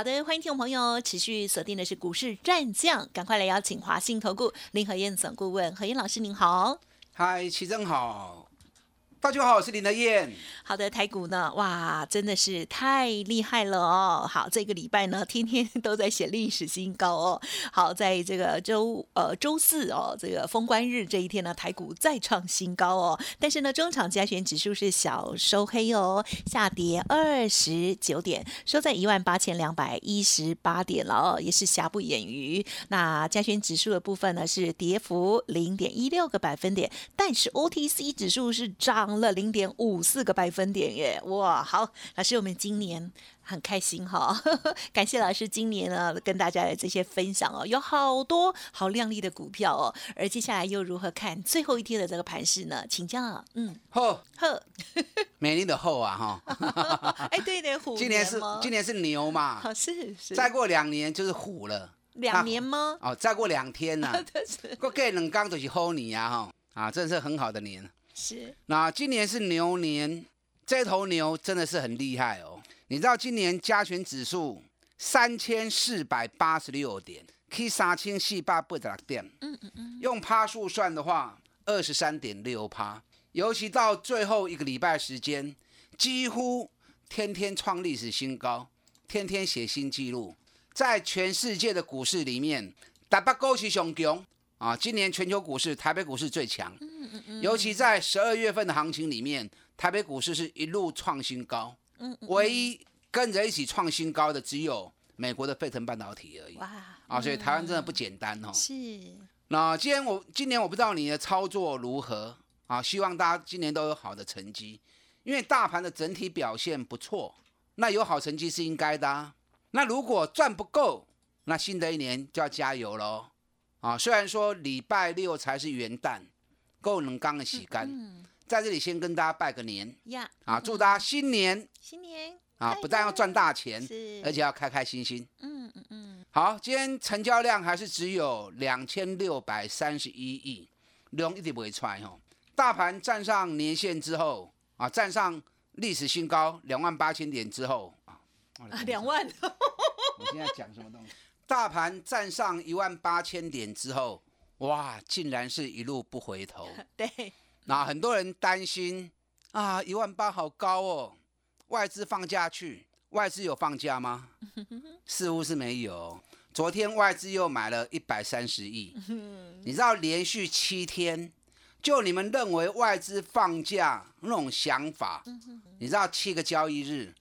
好的，欢迎听众朋友持续锁定的是股市战将，赶快来邀请华信投顾林和燕总顾问何燕老师，您好。嗨，齐正好。大家好，我是林德燕。好的，台股呢，哇，真的是太厉害了哦。好，这个礼拜呢，天天都在写历史新高哦。好，在这个周呃周四哦，这个封关日这一天呢，台股再创新高哦。但是呢，中场加权指数是小收黑哦，下跌二十九点，收在一万八千两百一十八点了哦，也是瑕不掩瑜。那加权指数的部分呢，是跌幅零点一六个百分点，但是 OTC 指数是涨。涨了零点五四个百分点耶！哇，好，老师，我们今年很开心哈，感谢老师今年呢跟大家的这些分享哦，有好多好亮丽的股票哦，而接下来又如何看最后一天的这个盘势呢？请教，嗯，后后，美丽的后啊哈，哎，对的，虎，今年是今年是牛嘛，是是，再过两年就是虎了，两年吗？哦，再过两天呢，过过两刚就是虎年啊哈，啊，真是很好的年。是，那今年是牛年，这头牛真的是很厉害哦。你知道今年加权指数三千四百八十六点，K 三千四百八十六点，嗯嗯嗯，用趴数算的话，二十三点六趴。尤其到最后一个礼拜时间，几乎天天创历史新高，天天写新纪录。在全世界的股市里面，台北股市上强。啊，今年全球股市，台北股市最强。嗯嗯嗯。尤其在十二月份的行情里面，台北股市是一路创新高。唯一跟着一起创新高的，只有美国的费城半导体而已。哇。啊，所以台湾真的不简单哦。是。那今年我今年我不知道你的操作如何啊？希望大家今年都有好的成绩，因为大盘的整体表现不错，那有好成绩是应该的。啊。那如果赚不够，那新的一年就要加油喽。啊，虽然说礼拜六才是元旦，够能刚的洗干，在这里先跟大家拜个年呀！啊，祝大家新年新年啊，不但要赚大钱，而且要开开心心。嗯嗯嗯。好，今天成交量还是只有两千六百三十一亿，量一点不会出来哦。大盘站上年线之后啊，站上历史新高两万八千点之后啊，两万。我现在讲什么东西？大盘站上一万八千点之后，哇，竟然是一路不回头。对，那很多人担心啊，一万八好高哦，外资放假去，外资有放假吗？似乎是没有。昨天外资又买了一百三十亿，你知道连续七天，就你们认为外资放假那种想法，你知道七个交易日，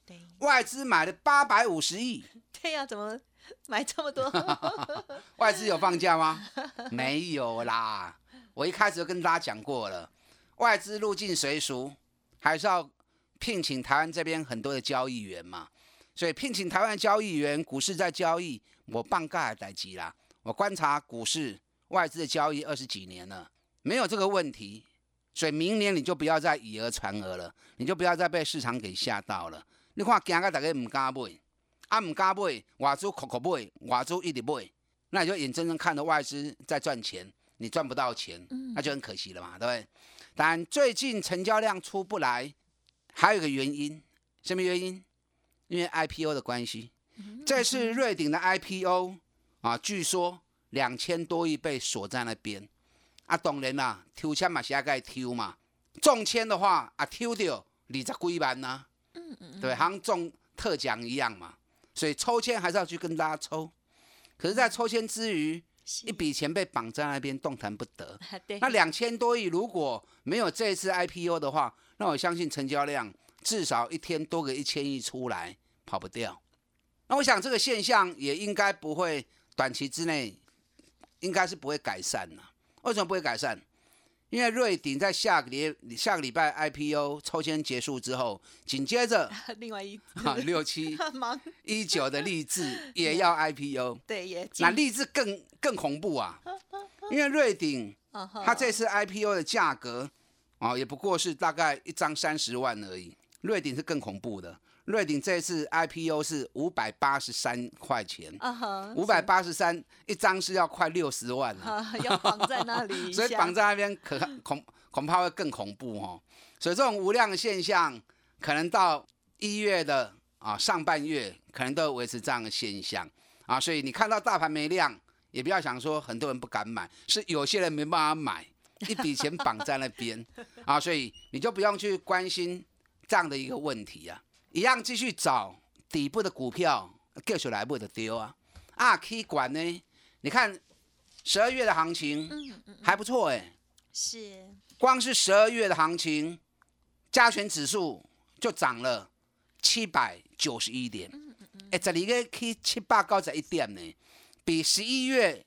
外资买了八百五十亿。对呀，怎么？买这么多，外资有放假吗？没有啦。我一开始就跟大家讲过了，外资入境随俗，还是要聘请台湾这边很多的交易员嘛。所以聘请台湾交易员，股市在交易，我半盖待机啦。我观察股市外资的交易二十几年了，没有这个问题。所以明年你就不要再以讹传讹了，你就不要再被市场给吓到了。你看，今个大家唔敢买。啊，唔敢买，外资口口买，外资一直买，那你就眼睁睁看着外资在赚钱，你赚不到钱，那就很可惜了嘛，对不对？但最近成交量出不来，还有一个原因，什么原因？因为 IPO 的关系，这是瑞鼎的 IPO 啊，据说两千多亿被锁在那边。啊，当然啦，抽签嘛是要该抽嘛，中签的话啊，抽到二十几万呐，嗯嗯，对，像中特奖一样嘛。所以抽签还是要去跟大家抽，可是，在抽签之余，一笔钱被绑在那边，动弹不得。那两千多亿如果没有这次 IPO 的话，那我相信成交量至少一天多个一千亿出来，跑不掉。那我想这个现象也应该不会短期之内，应该是不会改善了。为什么不会改善？因为瑞鼎在下个礼下个礼拜 IPO 抽签结束之后，紧接着 另外一啊六七 一九的励志 也要 IPO，对，也那励志更更恐怖啊！因为瑞鼎它这次 IPO 的价格啊，也不过是大概一张三十万而已。瑞鼎是更恐怖的，瑞鼎这次 IPO 是五百八十三块钱，五百八十三一张是要快六十万了，啊要绑在那里所以下绑在那边可恐恐怕会更恐怖哦。所以这种无量的现象，可能到一月的啊上半月，可能都会维持这样的现象啊。所以你看到大盘没量，也不要想说很多人不敢买，是有些人没办法买，一笔钱绑在那边 啊，所以你就不用去关心这样的一个问题啊，一样继续找底部的股票，继续来不得丢啊。啊，K 管呢？你看十二月的行情嗯嗯。还不错哎、是。光是十二月的行情，加权指数就涨了七百九十一点，哎，这里个去七八高在一点呢，比十一月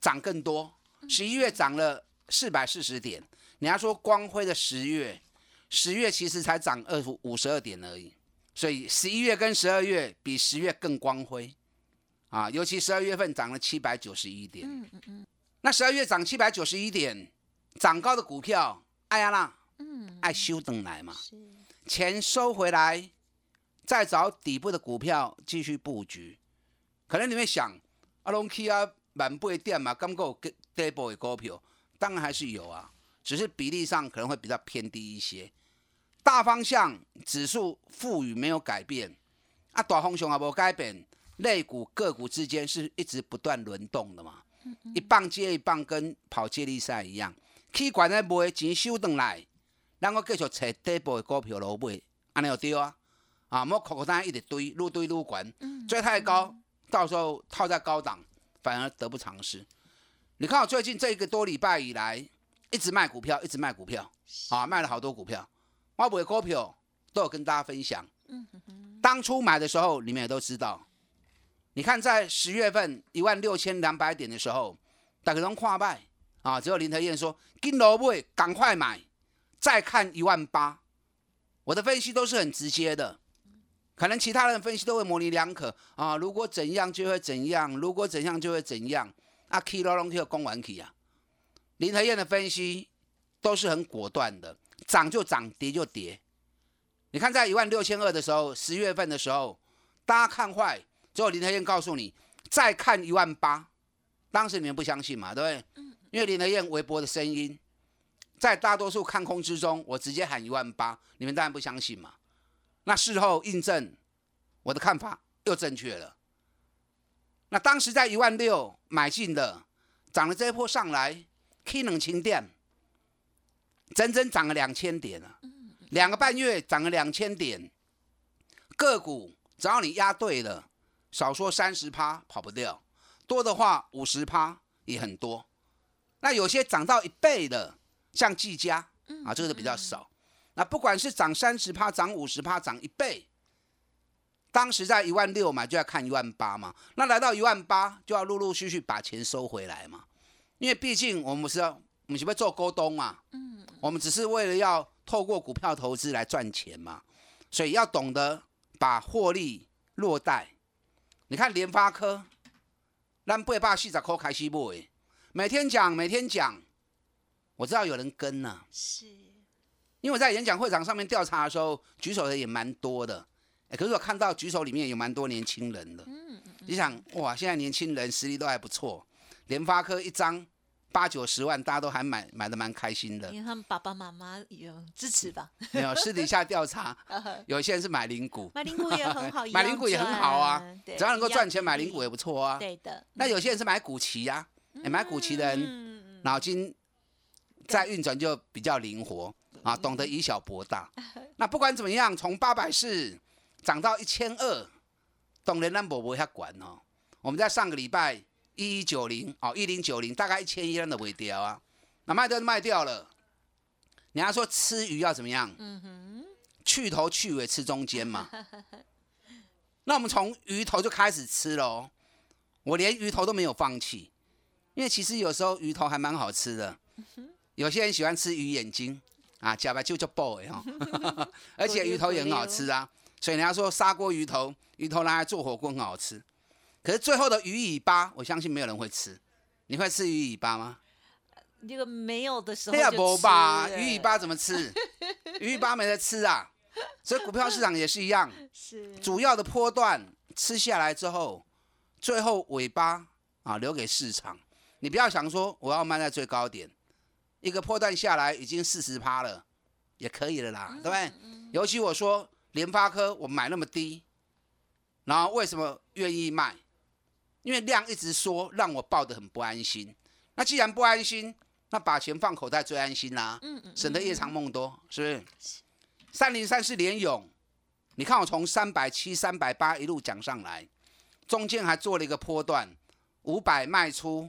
涨更多，十一月涨了四百四十点。你要说光辉的十月，十月其实才涨二五十二点而已，所以十一月跟十二月比十月更光辉啊，尤其十二月份涨了七百九十一点。嗯嗯嗯那十二月涨七百九十一点，涨高的股票，哎呀啦，嗯，爱修等来嘛，是钱收回来，再找底部的股票继续布局。可能你会想，阿龙 K 啊，满八点嘛，刚够底部的股票，当然还是有啊，只是比例上可能会比较偏低一些。大方向指数赋予没有改变，啊，大方向也无改变，类股个股之间是一直不断轮动的嘛。一棒接一棒，跟跑接力赛一样。去管咧卖钱收回来，咱我继续找底部的股票落买，安尼就对啊。啊，莫口口单一直堆，越堆越悬，追太高，到时候套在高档，反而得不偿失。你看我最近这一个多礼拜以来，一直卖股票，一直卖股票，啊，卖了好多股票。我买的股票都有跟大家分享。当初买的时候，你们也都知道。你看，在十月份一万六千两百点的时候，大家都跨卖啊，只有林德燕说：“跟罗买，赶快买。”再看一万八，我的分析都是很直接的。可能其他人分析都会模棱两可啊，如果怎样就会怎样，如果怎样就会怎样。啊，K 罗龙 K 公完 K 啊，林和燕的分析都是很果断的，涨就涨，跌就跌。你看，在一万六千二的时候，十月份的时候，大家看坏。之后林德燕告诉你，再看一万八，当时你们不相信嘛，对不对？因为林德燕微博的声音，在大多数看空之中，我直接喊一万八，你们当然不相信嘛。那事后印证我的看法又正确了。那当时在一万六买进的，涨了这一波上来，K 冷清店，整整涨了两千点啊，两个半月涨了两千点，个股只要你压对了。少说三十趴跑不掉，多的话五十趴也很多。那有些涨到一倍的，像技嘉啊，这个比较少。那不管是涨三十趴、涨五十趴、涨一倍，当时在一万六嘛，就要看一万八嘛。那来到一万八，就要陆陆续续把钱收回来嘛。因为毕竟我们是要，我们是不是做沟通嘛？嗯，我们只是为了要透过股票投资来赚钱嘛，所以要懂得把获利落袋。你看联发科，咱八百四十块开始买，每天讲，每天讲，我知道有人跟呢、是，因为我在演讲会场上面调查的时候，举手的也蛮多的。哎，可是我看到举手里面有蛮多年轻人的，你想哇，现在年轻人实力都还不错，联发科一张八九十万，大家都还买买的蛮开心的。因。为他们爸爸妈妈有支持吧，没有私底下调查，有些人是买零股，买零股也很好，买零股也很好啊只要能够赚钱，买零股也不错啊。对的，那有些人是买股旗呀、哎买股旗的人嗯，脑筋在运转就比较灵活啊，懂得以小博大。那不管怎么样，从八百四涨到一千二，懂人咱无无遐管哦。我们在上个礼拜一一九零哦，一零九零大概一千一咱都卖掉啊，那卖掉就卖掉了。你要说吃鱼要怎么样？嗯哼，去头去尾吃中间嘛。那我们从鱼头就开始吃喽，我连鱼头都没有放弃，因为其实有时候鱼头还蛮好吃的。有些人喜欢吃鱼眼睛啊，假白就叫 boy 哈，而且鱼头也很好吃啊。所以人家说砂锅鱼头，鱼头拿来做火锅很好吃。可是最后的鱼尾巴，我相信没有人会吃。你会吃鱼尾巴吗？这个没有的时候鱼尾巴怎么吃？鱼尾巴没得吃啊，所以股票市场也是一样，是主要的波段吃下来之后，最后尾巴啊留给市场。你不要想说我要卖在最高点，一个波段下来已经四十趴了，也可以了啦，对不对？尤其我说联发科我买那么低，然后为什么愿意卖？因为量一直缩，让我抱得很不安心。那既然不安心，那把钱放口袋最安心啦、嗯嗯省得夜长梦多，是不是？三零三是联勇，你看我从三百七、三百八一路讲上来，中间还做了一个波段，五百卖出，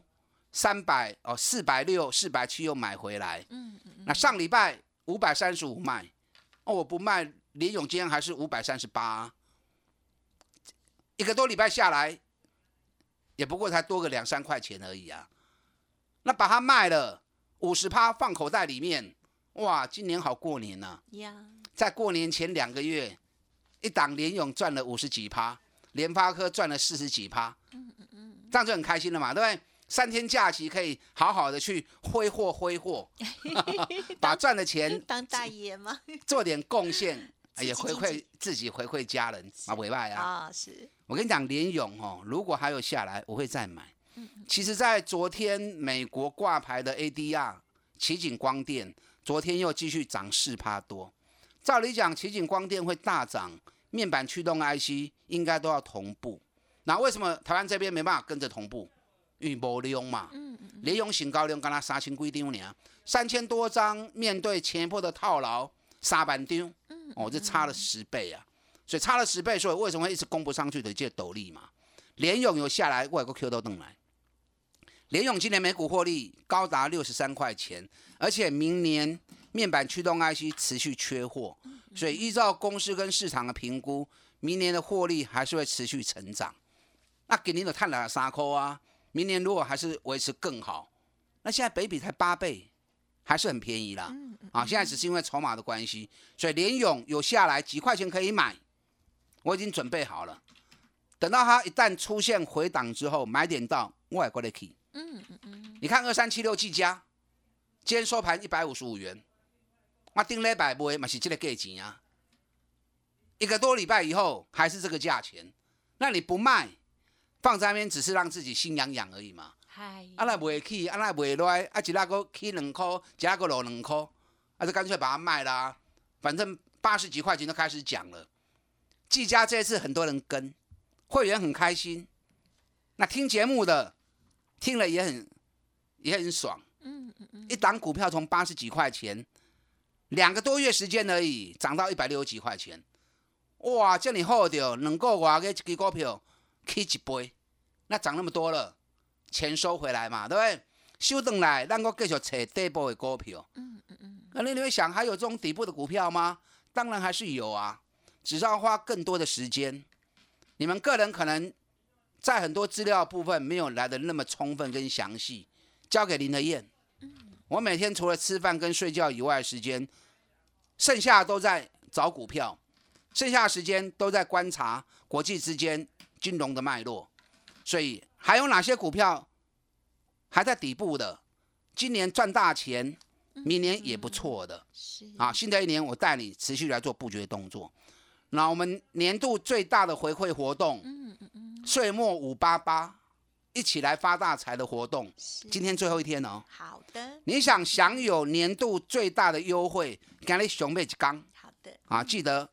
三百哦四百六、四百七又买回来。嗯嗯那上礼拜五百三十五卖，哦我不卖，联勇今天还是五百三十八，一个多礼拜下来，也不过才多个两三块钱而已啊。那把它卖了五十趴放口袋里面，哇，今年好过年呐、呀，在过年前两个月，一档联勇赚了五十几趴，联发科赚了四十几趴，这样就很开心了嘛，对不对？三天假期可以好好的去挥霍挥霍，把赚的钱当大爷吗？做点贡献，也回馈自己，回馈家人啊，委外啊。啊，是我跟你讲，联勇哦，如果还有下来，我会再买。嗯其实，在昨天美国挂牌的 ADR 奇景光电，昨天又继续涨四趴多。照理讲，奇景光电会大涨，面板驱动 IC 应该都要同步。那为什么台湾这边没办法跟着同步？因为无量嘛。嗯联勇新高量刚才三千几张呢，三千多张，面对前一波的套牢三万张，嗯哦，这差了十倍啊！所以差了十倍，所以为什么会一直攻不上去的？这斗笠嘛，联勇有下来，外国 Q 都弄来。联勇今年每股获利高达六十三块钱，而且明年面板驱动 IC 持续缺货，所以依照公司跟市场的评估，明年的获利还是会持续成长。那给您的探了三扣啊，明年如果还是维持更好，那现在北比才八倍，还是很便宜啦。啊，现在只是因为筹码的关系，所以联勇有下来几块钱可以买，我已经准备好了。等到它一旦出现回档之后，买点到，我也过来 key。嗯嗯嗯，你看二三七六技嘉，今天收盘一百五十五元，我顶礼拜买嘛是这个价钱啊。一个多礼拜以后还是这个价钱，那你不卖，放在那边只是让自己心痒痒而已嘛。嗨，啊那袂起，啊那袂落，啊一那个起两块，一那个落两块，啊就干脆把它卖啦、反正八十几块钱就开始讲了。技嘉这一次很多人跟，会员很开心，那听节目的听了也很也很爽。嗯嗯嗯，一档股票从八十几块钱，两个多月时间而已，涨到一百六十几块钱，哇！叫你好掉，两个月嘅一支股票起一倍，那涨那么多了，钱收回来嘛，对不对？收回来，咱个继续找底部的股票。嗯嗯嗯，那你会想，还有这种底部的股票吗？当然还是有啊，只是要花更多的时间。你们个人可能在很多资料部分没有来的那么充分跟详细，交给林德燕。我每天除了吃饭跟睡觉以外的时间，剩下都在找股票，剩下的时间都在观察国际之间金融的脉络。所以还有哪些股票还在底部的，今年赚大钱，明年也不错的。是啊，新的一年我带你持续来做布局的动作。那我们年度最大的回馈活动，嗯嗯嗯，岁末五八八，一起来发大财的活动，今天最后一天哦。好的你想享有年度最大的优惠，赶紧熊妹一刚好的。啊！记得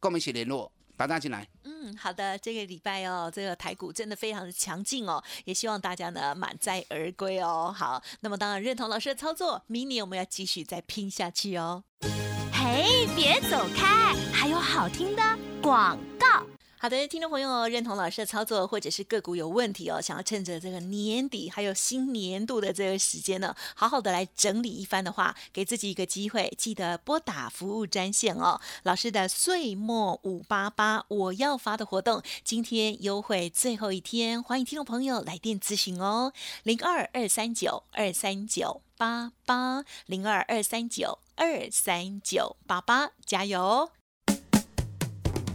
跟我们一起联络，打电话进来。嗯，好的，这个礼拜哦，这个台股真的非常的强劲哦，也希望大家呢满载而归哦。好，那么当然认同老师的操作，明年我们要继续再拼下去哦。嘿，别走开，还有好听的广告。好的，听众朋友，认同老师的操作，或者是个股有问题哦，想要趁着这个年底还有新年度的这个时间呢，好好的来整理一番的话，给自己一个机会，记得拨打服务专线哦。老师的岁末五八八我要发的活动，今天优惠最后一天，欢迎听众朋友来电咨询哦，零二二三九二三九八八零二二三九二三九八八，加油！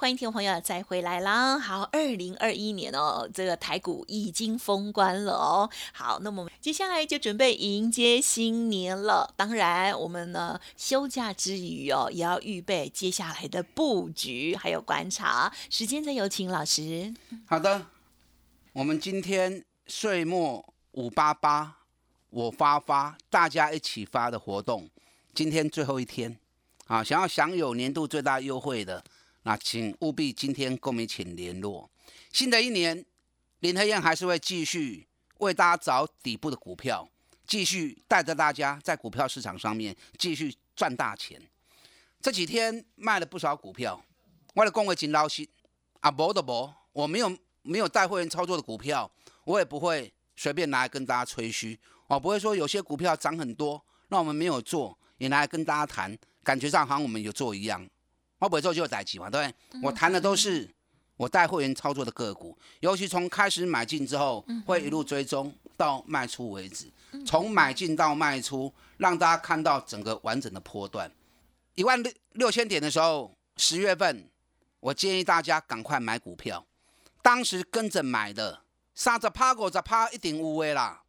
欢迎听众朋友再回来啦！好，二零二一年哦，这个台股已经封关了哦。好，那么接下来就准备迎接新年了。当然，我们呢休假之余哦，也要预备接下来的布局还有观察。时间再有请老师。好的，我们今天岁末五八八，我发发，大家一起发的活动，今天最后一天啊！想要享有年度最大优惠的。那请务必今天跟我们请联络。新的一年，林和燕还是会继续为大家找底部的股票，继续带着大家在股票市场上面继续赚大钱。这几天卖了不少股票，为了恭维金老师啊，博的博，我没有没有带会员操作的股票，我也不会随便拿来跟大家吹嘘哦，不会说有些股票涨很多，那我们没有做，也拿来跟大家谈，感觉上好像我们有做一样。我不会做就有代级嘛，对不对？我谈的都是我带会员操作的个股，尤其从开始买进之后，会一路追踪到卖出为止，从买进到卖出，让大家看到整个完整的波段。一万六六千点的时候，十月份，我建议大家赶快买股票。当时跟着买的，三十趴五十趴一定有位啦，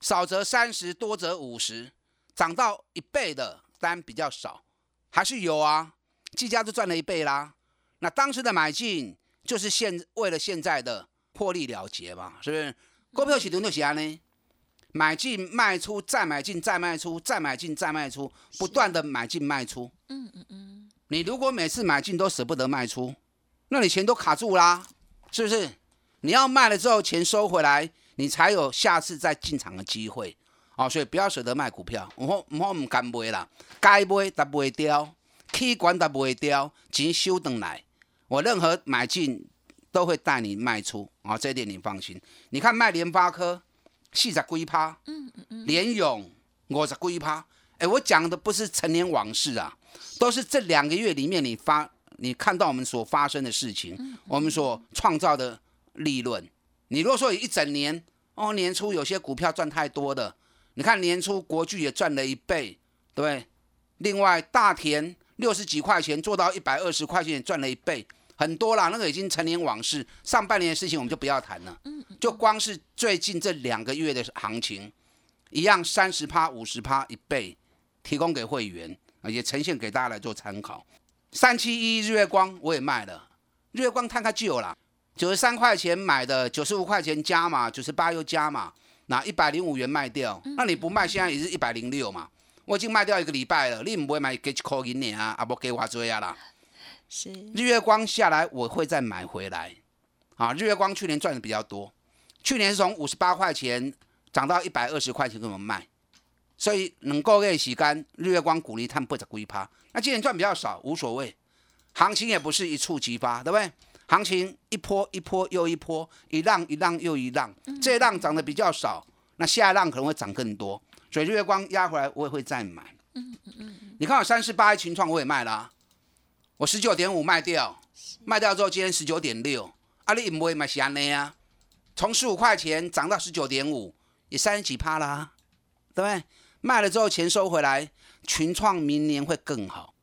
少则三十，多则五十，涨到一倍的单比较少，还是有啊。技嘉就赚了一倍啦，那当时的买进就是现为了现在的获利了结嘛，是不是？股票启动就安呢，买进卖出再买进再卖出再买进再卖出，不断的买进卖出。嗯嗯嗯。你如果每次买进都舍不得卖出，那你钱都卡住啦，是不是？你要卖了之后钱收回来，你才有下次再进场的机会。哦，所以不要舍得卖股票，我我唔敢卖啦，该卖但卖掉。K 管它不会掉，钱收等来。我任何买进都会带你卖出啊，这点你放心。你看卖联发科四十几趴，嗯嗯嗯，联勇五十几趴。哎，我讲的不是陈年往事啊，都是这两个月里面你发你看到我们所发生的事情，我们所创造的利润。你如果说一整年哦，年初有些股票赚太多的，你看年初国巨也赚了一倍，对不对？另外大田。六十几块钱做到一百二十块钱，赚了一倍，很多啦。那个已经成年往事，上半年的事情我们就不要谈了。嗯，就光是最近这两个月的行情，一样三十趴、五十趴一倍，提供给会员，也呈现给大家来做参考。三七一日月光我也卖了，日月光摊开就有了，九十三块钱买的，九十五块钱加嘛，九十八又加嘛，那一百零五元卖掉，那你不卖，现在也是一百零六嘛。我已经卖掉一个礼拜了，你唔会买给一块银呢啊？啊不给我做啊啦。是日月光下来，我会再买回来。啊，日月光去年赚的比较多，去年是从五十八块钱涨到一百二十块钱给我们卖，所以能够给洗干日月光鼓励他们不着龟趴。那今年赚比较少，无所谓，行情也不是一触即发，对不对？行情一波一波又一波，一浪一浪又一浪，这一浪涨得比较少，那下一浪可能会涨更多。水日月光压回来，我也会再买。嗯嗯嗯你看我三十八群创我也卖了，我十九点五卖掉，卖掉之后今天十九点六，阿里不会买安尼啊？从十五块钱涨到十九点五，也三十几趴啦，对不对？卖了之后钱收回来，群创明年会更好，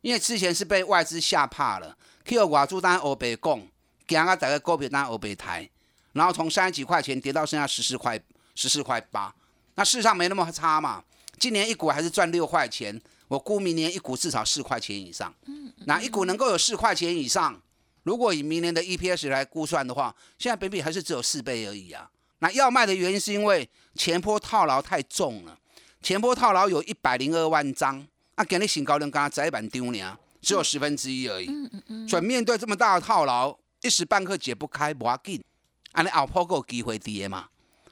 因为之前是被外资吓怕了，Q 瓦珠单欧北供，今啊大概股票单欧北抬，然后从三十几块钱跌到剩下十四块，十四块八。那事实上没那么差嘛，今年一股还是赚六块钱，我估明年一股至少四块钱以上。嗯，那一股能够有四块钱以上，如果以明年的 EPS 来估算的话，现在本比还是只有四倍而已啊。那要卖的原因是因为前坡套牢太重了，前波套牢有一百零二万张，啊，给你新高量刚才一板丢呢，只有十分之一而已。嗯嗯嗯，所以面对这么大的套牢，一时半刻解不开，不要紧，啊，你后破够机会跌嘛。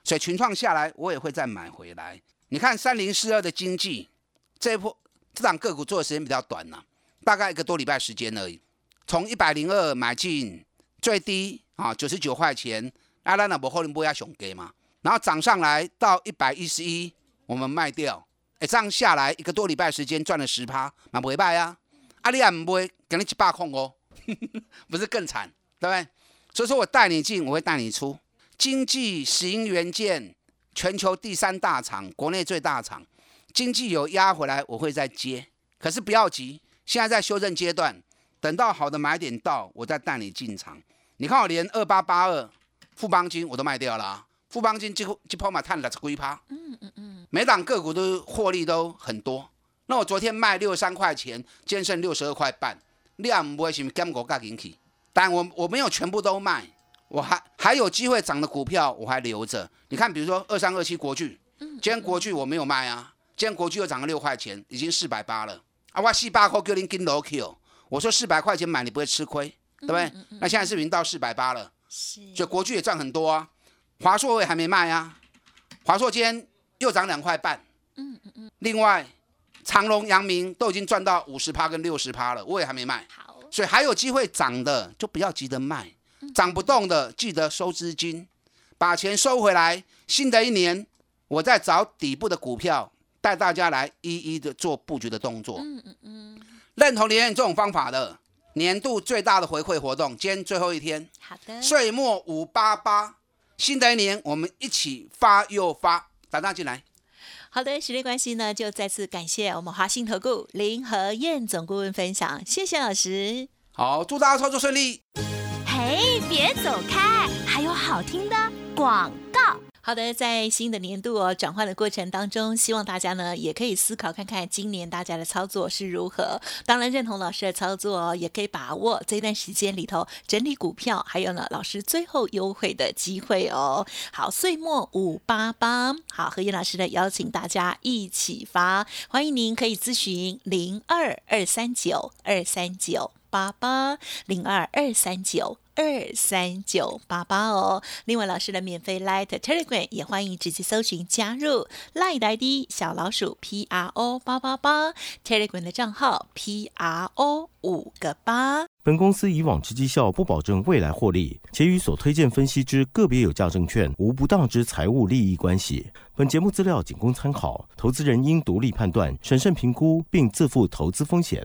所以群创下来，我也会再买回来。你看三零四二的经济，这一波这档个股做的时间比较短呐、大概一个多礼拜时间而已。从一百零二买进，最低啊九十九块钱，阿拉那不后面不要熊给嘛，然后涨上来到一百一十一，我们卖掉，哎，这样下来一个多礼拜时间赚了十趴，蛮不会败啊。阿里也唔会给你一百空哦，不是更惨，对不对？所以说我带你进，我会带你出。经济石英元件全球第三大厂，国内最大厂，经济有压回来，我会再接。可是不要急，现在在修正阶段，等到好的买点到，我再带你进场。你看我连二八八二富邦金我都卖掉了、啊，富邦金几乎几抛嘛探了龟趴，嗯嗯嗯，每档个股都获利都很多。那我昨天卖六十三块钱，今天剩六十二块半，量不会什么减股价进去，但我我没有全部都卖，我还还有机会涨的股票我还留着。你看，比如说二三二七国巨，今天国巨我没有卖啊，今天国巨又涨了六块钱，已经四百八了啊！我四百块叫你跟楼 Q，我说四百块钱买你不会吃亏，对不对？那现在是已经到四百八了？是，所以国巨也赚很多啊。华硕我也还没卖啊，华硕今天又涨两块半。嗯嗯嗯。另外，长隆、阳明都已经赚到五十趴跟六十趴了，我也还没卖。好，所以还有机会涨的就不要急着卖，涨不动的记得收资金，把钱收回来。新的一年，我再找底部的股票，带大家来一一的做布局的动作。嗯嗯嗯，认同连这种方法的，年度最大的回馈活动，今天最后一天，好的，岁末五八八，新的一年我们一起发又发，打大进来。好的，时间关系呢，就再次感谢我们华信投顾林和燕总顾问分享，谢谢老师。好，祝大家操作顺利。别走开，还有好听的广告。好的，在新的年度哦转换的过程当中，希望大家呢也可以思考看看今年大家的操作是如何。当然认同老师的操作哦，也可以把握这段时间里头整理股票，还有呢老师最后优惠的机会哦。好，岁末五八八，好，何燕老师呢邀请大家一起发，欢迎您可以咨询零二二三九二三九八八零二二三九。二三九八八哦。另外，老师的免费 Light Telegram 也欢迎直接搜寻加入 Light ID 小老鼠 P R O 八八八 Telegram 的账号 P R O 五个八。本公司以往之绩效不保证未来获利，且与所推荐分析之个别有价证券无不当之财务利益关系。本节目资料仅供参考，投资人应独立判断、审慎评估，并自负投资风险。